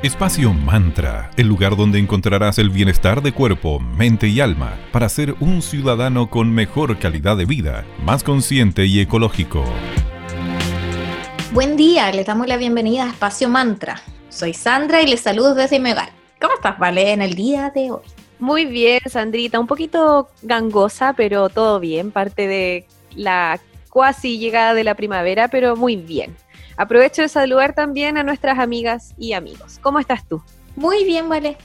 Espacio Mantra, el lugar donde encontrarás el bienestar de cuerpo, mente y alma para ser un ciudadano con mejor calidad de vida, más consciente y ecológico. Buen día, les damos la bienvenida a Espacio Mantra. Soy Sandra y les saludo desde mi hogar. ¿Cómo estás, Vale, en el día de hoy? Muy bien, Sandrita, un poquito gangosa, pero todo bien, parte de la cuasi llegada de la primavera, pero muy bien. Aprovecho de saludar también a nuestras amigas y amigos. ¿Cómo estás tú? Muy bien, Vale.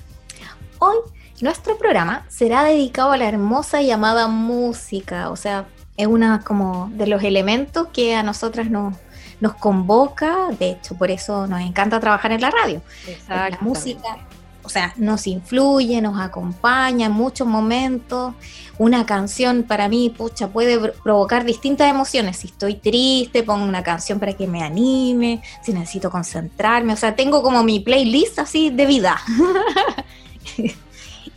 Hoy nuestro programa será dedicado a la hermosa llamada música, o sea, es una como de los elementos que a nosotras nos, nos convoca, de hecho por eso nos encanta trabajar en la radio. La música o sea, nos influye, nos acompaña en muchos momentos. Una canción para mí, pucha, puede provocar distintas emociones. Si estoy triste, pongo una canción para que me anime, si necesito concentrarme. O sea, tengo como mi playlist así de vida.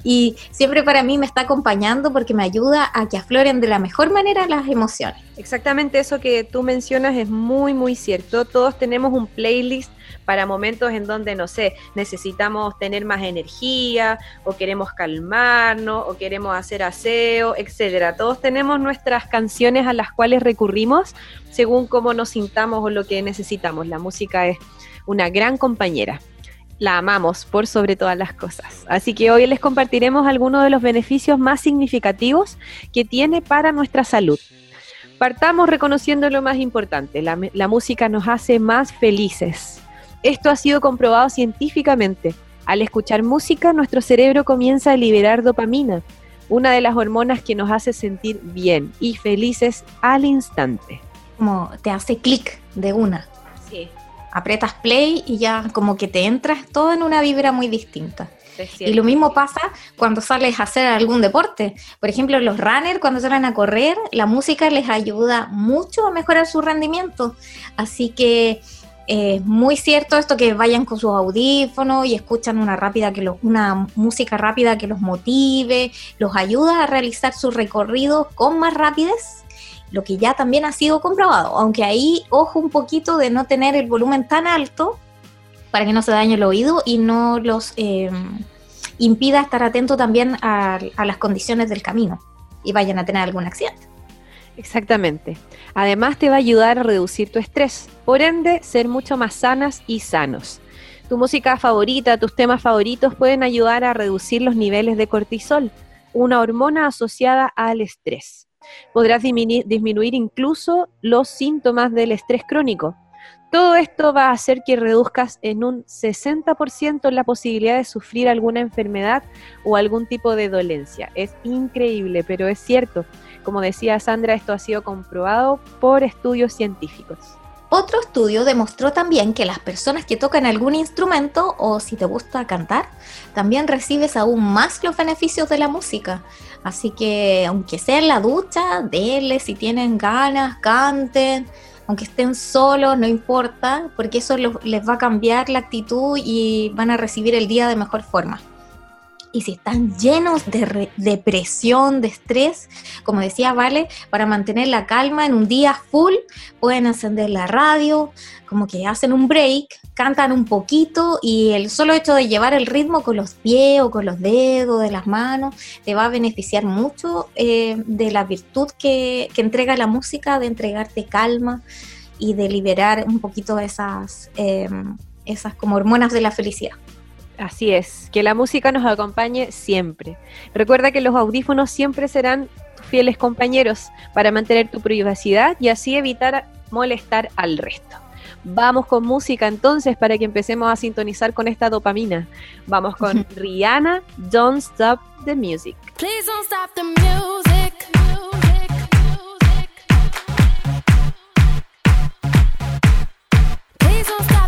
y siempre para mí me está acompañando porque me ayuda a que afloren de la mejor manera las emociones. Exactamente eso que tú mencionas es muy, muy cierto. Todos tenemos un playlist para momentos en donde, no sé, necesitamos tener más energía o queremos calmarnos o queremos hacer aseo, etcétera. Todos tenemos nuestras canciones a las cuales recurrimos según cómo nos sintamos o lo que necesitamos. La música es una gran compañera. La amamos por sobre todas las cosas. Así que hoy les compartiremos algunos de los beneficios más significativos que tiene para nuestra salud. Partamos reconociendo lo más importante, la, la música nos hace más felices. Esto ha sido comprobado científicamente. Al escuchar música, nuestro cerebro comienza a liberar dopamina, una de las hormonas que nos hace sentir bien y felices al instante. Como te hace clic de una. Sí. Apretas play y ya como que te entras todo en una vibra muy distinta. Y lo mismo pasa cuando sales a hacer algún deporte. Por ejemplo, los runners cuando salen a correr, la música les ayuda mucho a mejorar su rendimiento. Así que es muy cierto esto que vayan con sus audífonos y escuchan una rápida que una música rápida que los motive, los ayuda a realizar su recorrido con más rapidez, lo que ya también ha sido comprobado, aunque ahí ojo un poquito de no tener el volumen tan alto para que no se dañe el oído y no los eh, impida estar atento también a las condiciones del camino y vayan a tener algún accidente. Exactamente. Además te va a ayudar a reducir tu estrés, por ende ser mucho más sanas y sanos. Tu música favorita, tus temas favoritos pueden ayudar a reducir los niveles de cortisol, una hormona asociada al estrés. Podrás disminuir incluso los síntomas del estrés crónico. Todo esto va a hacer que reduzcas en un 60% la posibilidad de sufrir alguna enfermedad o algún tipo de dolencia. Es increíble, pero es cierto. Como decía Sandra, esto ha sido comprobado por estudios científicos. Otro estudio demostró también que las personas que tocan algún instrumento o si te gusta cantar, también recibes aún más los beneficios de la música. Así que aunque sea en la ducha, denle si tienen ganas, canten, aunque estén solos, no importa, porque eso les va a cambiar la actitud y van a recibir el día de mejor forma y si están llenos de depresión, de estrés, como decía Vale, para mantener la calma en un día full, pueden encender la radio, como que hacen un break, cantan un poquito y el solo hecho de llevar el ritmo con los pies o con los dedos de las manos te va a beneficiar mucho eh, de la virtud que, entrega la música, de entregarte calma y de liberar un poquito esas, eh, esas como hormonas de la felicidad. Así es, que la música nos acompañe siempre. Recuerda que los audífonos siempre serán fieles compañeros para mantener tu privacidad y así evitar molestar al resto. Vamos con música entonces para que empecemos a sintonizar con esta dopamina. Vamos con Rihanna, Don't Stop the Music. Please don't stop the music. I gotta get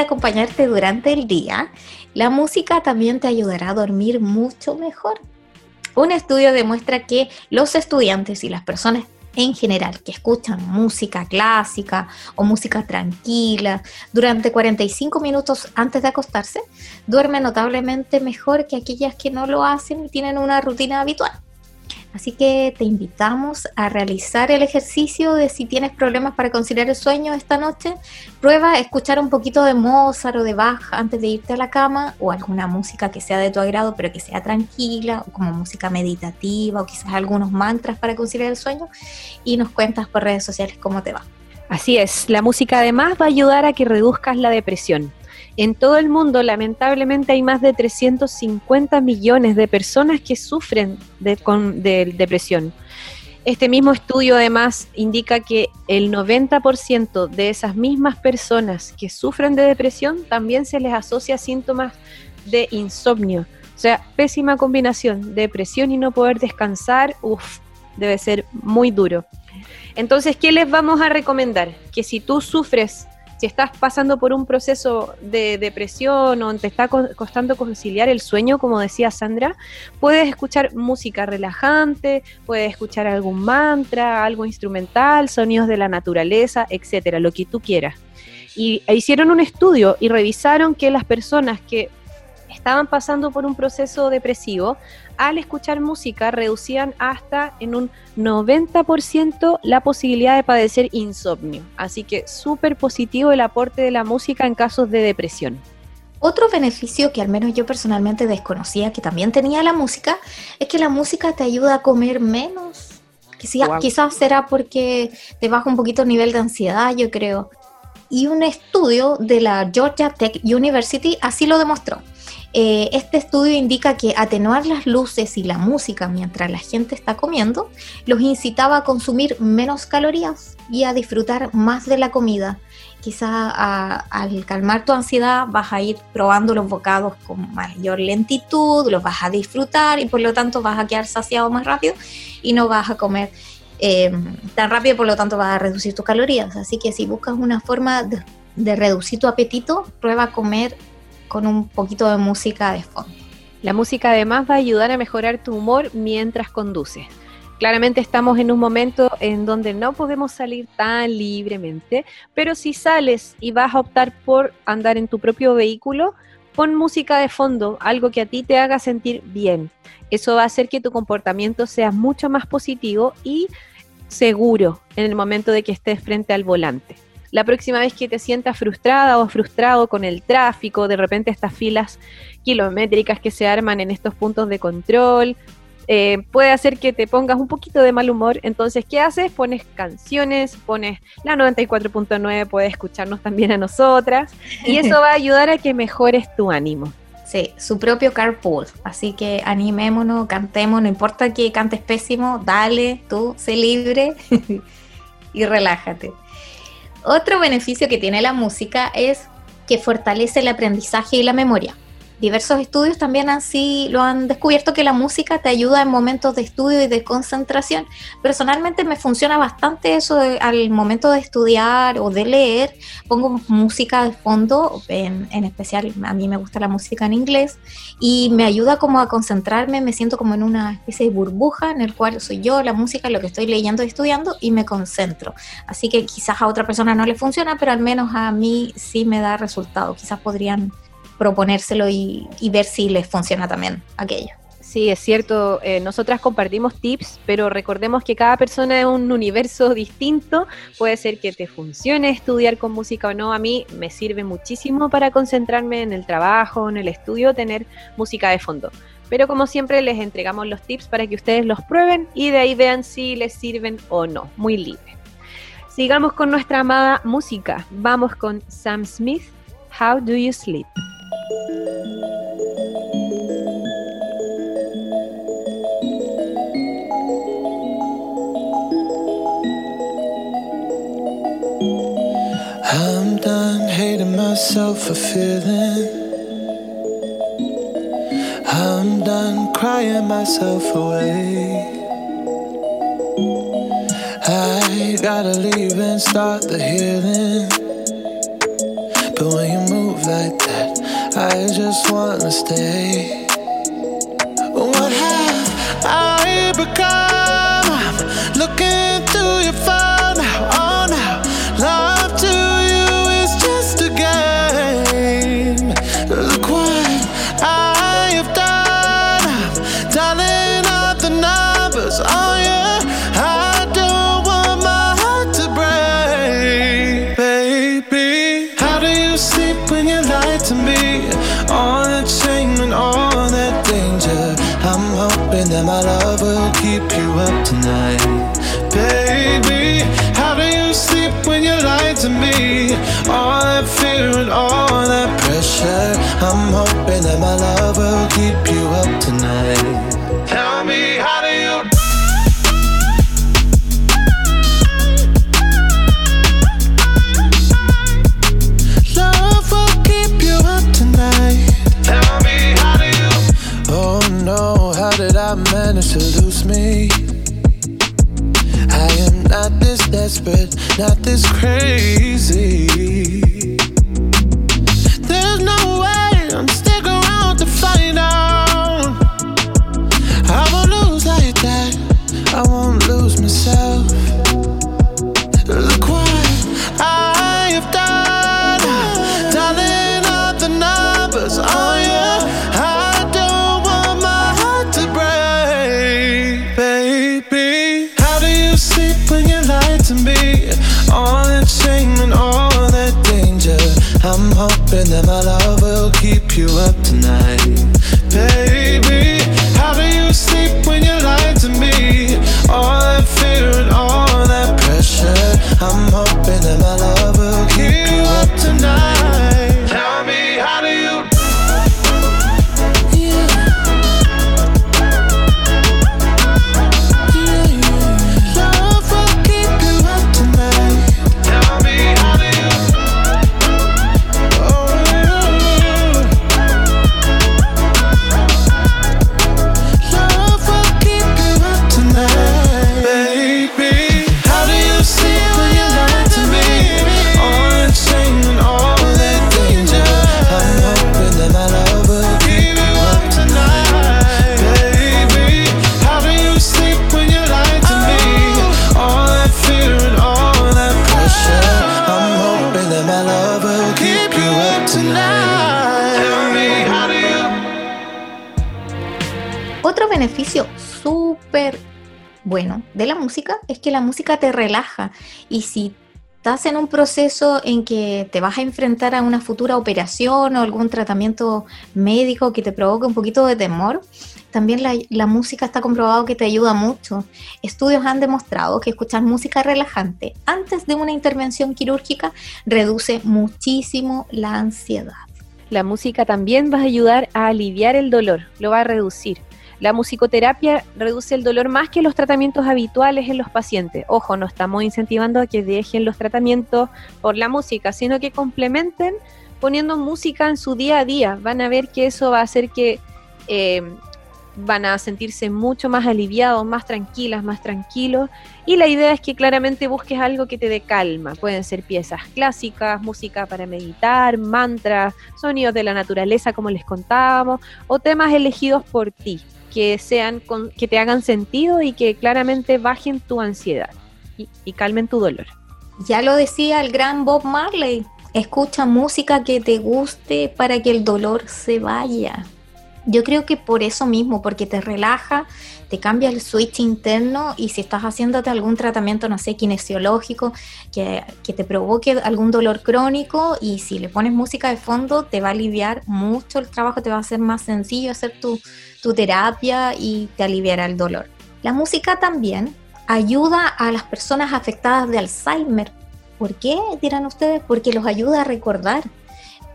acompañarte durante el día, la música también te ayudará a dormir mucho mejor. Un estudio demuestra que los estudiantes y las personas en general que escuchan música clásica o música tranquila durante 45 minutos antes de acostarse, duermen notablemente mejor que aquellas que no lo hacen y tienen una rutina habitual. Así que te invitamos a realizar el ejercicio de si tienes problemas para conciliar el sueño esta noche, prueba escuchar un poquito de Mozart o de Bach antes de irte a la cama o alguna música que sea de tu agrado pero que sea tranquila o como música meditativa o quizás algunos mantras para conciliar el sueño y nos cuentas por redes sociales cómo te va. Así es, la música además va a ayudar a que reduzcas la depresión. En todo el mundo, lamentablemente, hay más de 350 millones de personas que sufren de, depresión. Este mismo estudio además indica que el 90% de esas mismas personas que sufren de depresión también se les asocia síntomas de insomnio. O sea, pésima combinación, depresión y no poder descansar, uff, debe ser muy duro. Entonces, ¿qué les vamos a recomendar? Que si tú sufres si estás pasando por un proceso de depresión o te está costando conciliar el sueño, como decía Sandra, puedes escuchar música relajante, puedes escuchar algún mantra, algo instrumental, sonidos de la naturaleza, etcétera, lo que tú quieras. Y e hicieron un estudio y revisaron que las personas que estaban pasando por un proceso depresivo al escuchar música reducían hasta en un 90% la posibilidad de padecer insomnio. Así que súper positivo el aporte de la música en casos de depresión. Otro beneficio que al menos yo personalmente desconocía que también tenía la música es que la música te ayuda a comer menos. Quizás, será porque te baja un poquito el nivel de ansiedad, yo creo. Y un estudio de la Georgia Tech University así lo demostró. Eh, este estudio indica que atenuar las luces y la música mientras la gente está comiendo los incitaba a consumir menos calorías y a disfrutar más de la comida. Quizá al calmar tu ansiedad vas a ir probando los bocados con mayor lentitud, los vas a disfrutar y por lo tanto vas a quedar saciado más rápido y no vas a comer eh, tan rápido, por lo tanto vas a reducir tus calorías. Así que si buscas una forma de, de reducir tu apetito, prueba a comer con un poquito de música de fondo. La música además va a ayudar a mejorar tu humor mientras conduces. Claramente estamos en un momento en donde no podemos salir tan libremente, pero si sales y vas a optar por andar en tu propio vehículo, pon música de fondo, algo que a ti te haga sentir bien. Eso va a hacer que tu comportamiento sea mucho más positivo y seguro en el momento de que estés frente al volante la próxima vez que te sientas frustrada o frustrado con el tráfico, de repente estas filas kilométricas que se arman en estos puntos de control, eh, puede hacer que te pongas un poquito de mal humor. Entonces, ¿qué haces? Pones canciones, pones la 94.9, puedes escucharnos también a nosotras y eso va a ayudar a que mejores tu ánimo. Sí, su propio carpool. Así que animémonos, cantemos, no importa que cantes pésimo, dale, tú, sé libre y relájate. Otro beneficio que tiene la música es que fortalece el aprendizaje y la memoria. Diversos estudios también así lo han descubierto que la música te ayuda en momentos de estudio y de concentración. Personalmente me funciona bastante eso al momento de estudiar o de leer. Pongo música de fondo, en, en, especial a mí me gusta la música en inglés y me ayuda como a concentrarme, me siento como en una especie de burbuja en el cual soy yo, la música, lo que estoy leyendo y estudiando y me concentro. Así que quizás a otra persona no le funciona, pero al menos a mí sí me da resultado. Quizás podrían proponérselo y, ver si les funciona también aquello. Sí, es cierto, eh, nosotras compartimos tips, pero recordemos que cada persona es un universo distinto. Puede ser que te funcione estudiar con música o no. A mí me sirve muchísimo para concentrarme en el trabajo, en el estudio, tener música de fondo. Pero como siempre les entregamos los tips para que ustedes los prueben y de ahí vean si les sirven o no. Muy libre. Sigamos con nuestra amada música. Vamos con Sam Smith, How Do You Sleep? I'm done hating myself for feeling. I'm done crying myself away. I gotta leave and start the healing. But when you move like that, I just wanna stay. What have I become? Not this crazy. De la música es que la música te relaja y si estás en un proceso en que te vas a enfrentar a una futura operación o algún tratamiento médico que te provoque un poquito de temor, también la, música está comprobado que te ayuda mucho. Estudios han demostrado que escuchar música relajante antes de una intervención quirúrgica reduce muchísimo la ansiedad. La música también va a ayudar a aliviar el dolor, lo va a reducir. La musicoterapia reduce el dolor más que los tratamientos habituales en los pacientes. Ojo, no estamos incentivando a que dejen los tratamientos por la música, sino que complementen poniendo música en su día a día. Van a ver que eso va a hacer que eh, van a sentirse mucho más aliviados, más tranquilas, más tranquilos. Y la idea es que claramente busques algo que te dé calma. Pueden ser piezas clásicas, música para meditar, mantras, sonidos de la naturaleza, como les contábamos, o temas elegidos por ti, que sean con- que te hagan sentido y que claramente bajen tu ansiedad y, y calmen tu dolor. Ya lo decía el gran Bob Marley, escucha música que te guste para que el dolor se vaya. Yo creo que por eso mismo, porque te relaja, te cambia el switch interno y si estás haciéndote algún tratamiento, no sé, kinesiológico, que, que te provoque algún dolor crónico y si le pones música de fondo, te va a aliviar mucho el trabajo, te va a hacer más sencillo hacer tu, tu terapia y te aliviará el dolor. La música también ayuda a las personas afectadas de Alzheimer. ¿Por qué? Dirán ustedes, porque los ayuda a recordar.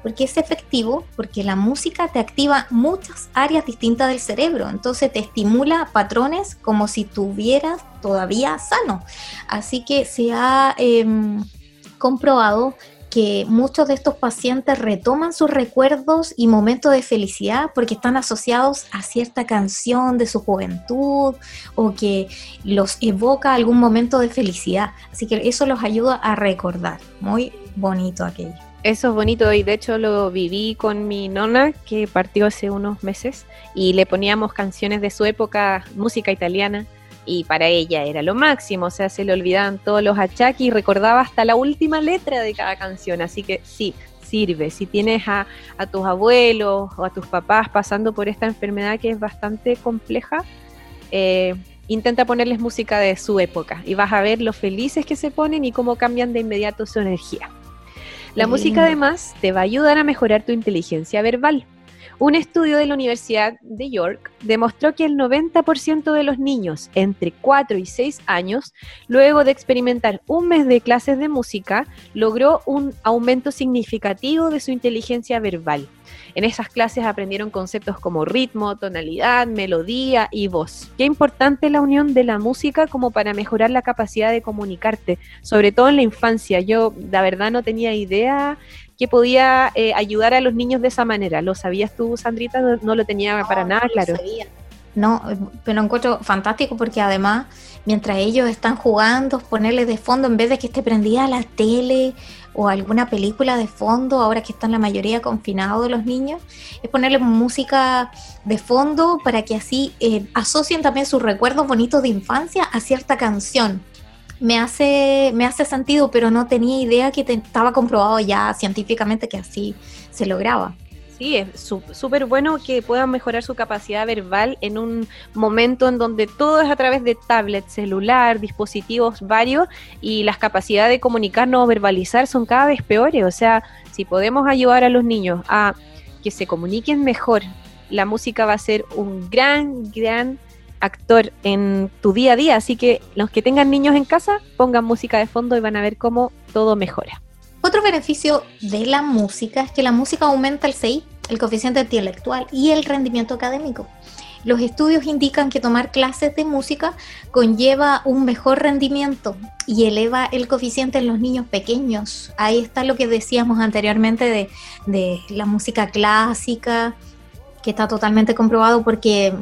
Porque es efectivo, porque la música te activa muchas áreas distintas del cerebro, entonces te estimula patrones como si tuvieras todavía sano. Así que se ha em, comprobado que muchos de estos pacientes retoman sus recuerdos y momentos de felicidad porque están asociados a cierta canción de su juventud o que los evoca algún momento de felicidad. Así que eso los ayuda a recordar. Muy bonito aquello. Eso es bonito y de hecho lo viví con mi nona que partió hace unos meses y le poníamos canciones de su época, música italiana y para ella era lo máximo, o sea, se le olvidaban todos los achaques y recordaba hasta la última letra de cada canción, así que sí, sirve. Si tienes a, a tus abuelos o a tus papás pasando por esta enfermedad que es bastante compleja, eh, intenta ponerles música de su época y vas a ver lo felices que se ponen y cómo cambian de inmediato su energía. La música además te va a ayudar a mejorar tu inteligencia verbal. Un estudio de la Universidad de York demostró que el 90% de los niños entre 4 y 6 años, luego de experimentar un mes de clases de música, logró un aumento significativo de su inteligencia verbal. En esas clases aprendieron conceptos como ritmo, tonalidad, melodía y voz. Qué importante la unión de la música como para mejorar la capacidad de comunicarte, sobre todo en la infancia. Yo, la verdad, no tenía idea que podía eh, ayudar a los niños de esa manera. ¿Lo sabías tú, Sandrita? No, lo tenía para nada claro. No, pero encuentro fantástico porque además, mientras ellos están jugando, ponerles de fondo, en vez de que esté prendida la tele o alguna película de fondo, ahora que están la mayoría confinados los niños, es ponerle música de fondo para que así eh, asocien también sus recuerdos bonitos de infancia a cierta canción. Me hace, me hace sentido, pero no tenía idea que estaba comprobado ya científicamente que así se lograba. Sí, es súper bueno que puedan mejorar su capacidad verbal en un momento en donde todo es a través de tablet, celular, dispositivos varios y las capacidades de comunicarnos o verbalizar son cada vez peores. O sea, si podemos ayudar a los niños a que se comuniquen mejor, la música va a ser un gran, gran actor en tu día a día. Así que los que tengan niños en casa, pongan música de fondo y van a ver cómo todo mejora. Otro beneficio de la música es que la música aumenta el CI, el coeficiente intelectual y el rendimiento académico. Los estudios indican que tomar clases de música conlleva un mejor rendimiento y eleva el coeficiente en los niños pequeños. Ahí está lo que decíamos anteriormente de, la música clásica, que está totalmente comprobado porque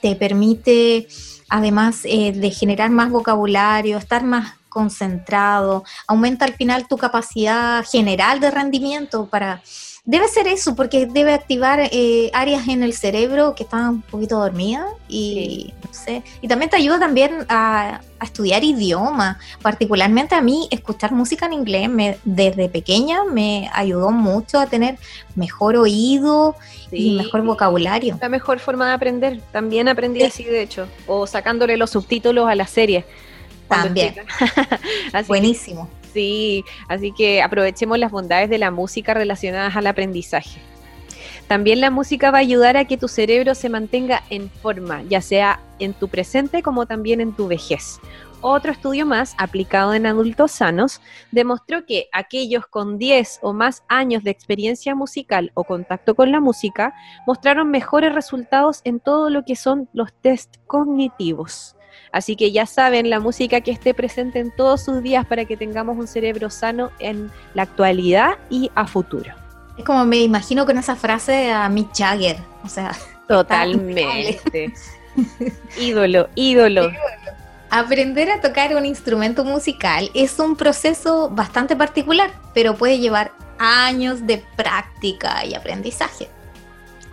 te permite, además eh, de generar más vocabulario, estar más concentrado, aumenta al final tu capacidad general de rendimiento para... Debe ser eso, porque debe activar eh, áreas en el cerebro que están un poquito dormidas y no sé. Y también te ayuda también a, estudiar idioma. Particularmente a mí, escuchar música en inglés me, desde pequeña me ayudó mucho a tener mejor oído y mejor vocabulario. La mejor forma de aprender. También aprendí así, de hecho. O sacándole los subtítulos a las series. También. Buenísimo. Sí, así que aprovechemos las bondades de la música relacionadas al aprendizaje. También la música va a ayudar a que tu cerebro se mantenga en forma, ya sea en tu presente como también en tu vejez. Otro estudio más, aplicado en adultos sanos, demostró que aquellos con 10 o más años de experiencia musical o contacto con la música mostraron mejores resultados en todo lo que son los test cognitivos. Así que ya saben, la música que esté presente en todos sus días para que tengamos un cerebro sano en la actualidad y a futuro. Es como me imagino con esa frase a Mick Jagger, o sea, totalmente. ídolo, ídolo. Aprender a tocar un instrumento musical es un proceso bastante particular, pero puede llevar años de práctica y aprendizaje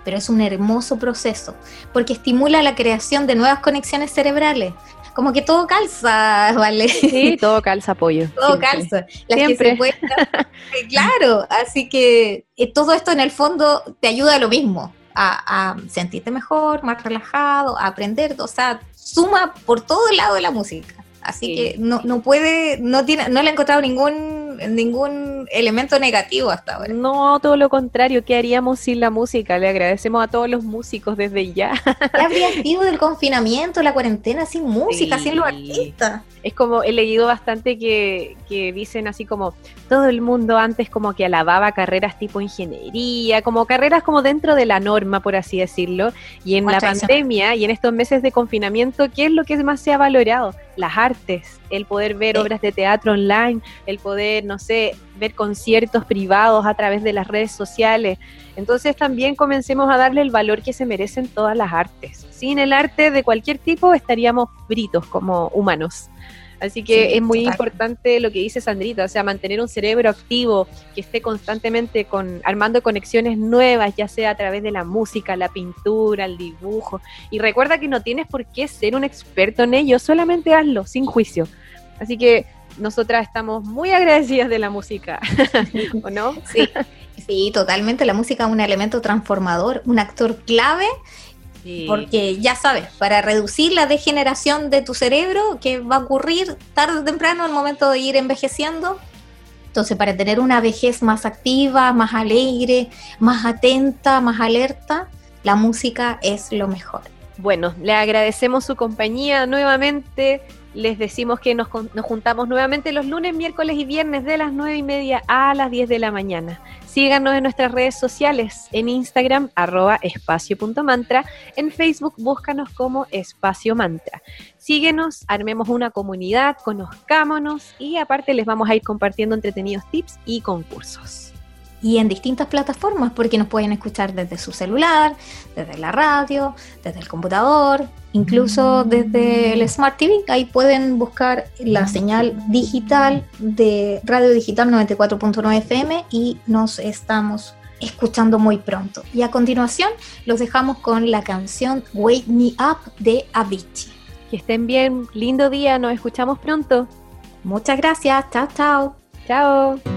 pero es un hermoso proceso porque estimula la creación de nuevas conexiones cerebrales. Como que todo calza, ¿vale? Sí, todo calza, apoyo. todo calza. Siempre. claro, así que eh, todo esto en el fondo te ayuda a lo mismo, a, a sentirte mejor, más relajado, a aprender, o sea, suma por todo el lado de la música. Así que no, no puede, no tiene, no le he encontrado ningún, ningún elemento negativo hasta ahora. No, todo lo contrario, ¿qué haríamos sin la música? Le agradecemos a todos los músicos desde ya. ¿Qué habría sido del confinamiento, la cuarentena sin música, sin los artistas? Es como, he leído bastante que, que dicen así como, todo el mundo antes como que alababa carreras tipo ingeniería, como carreras como dentro de la norma, por así decirlo. Y en la pandemia y en estos meses de confinamiento, ¿qué es lo que más se ha valorado? Las artes, el poder ver obras de teatro online, el poder, no sé, ver conciertos privados a través de las redes sociales. Entonces también comencemos a darle el valor que se merecen todas las artes. Sin el arte de cualquier tipo estaríamos fritos como humanos. Así que es muy importante lo que dice Sandrita, o sea, mantener un cerebro activo, que esté constantemente con, armando conexiones nuevas, ya sea a través de la música, la pintura, el dibujo. Y recuerda que no tienes por qué ser un experto en ello, solamente hazlo, sin juicio. Así que nosotras estamos muy agradecidas de la música, ¿o no? Sí, sí, totalmente. La música es un elemento transformador, un actor clave porque ya sabes, para reducir la degeneración de tu cerebro, que va a ocurrir tarde o temprano al momento de ir envejeciendo. Entonces, para tener una vejez más activa, más alegre, más atenta, más alerta, la música es lo mejor. Bueno, le agradecemos su compañía nuevamente. Les decimos que nos, nos, juntamos nuevamente los lunes, miércoles y viernes de las 9 y media a las 10 de la mañana. Síganos en nuestras redes sociales, en Instagram, arroba espacio.mantra, en Facebook búscanos como Espacio Mantra. Síguenos, armemos una comunidad, conozcámonos y aparte les vamos a ir compartiendo entretenidos tips y concursos y en distintas plataformas, porque nos pueden escuchar desde su celular, desde la radio, desde el computador, incluso desde el Smart TV. Ahí pueden buscar la señal digital de Radio Digital 94.9 FM y nos estamos escuchando muy pronto. Y a continuación los dejamos con la canción Wake Me Up de Avicii. Que estén bien, lindo día, nos escuchamos pronto. Muchas gracias, chao, chao. Chao.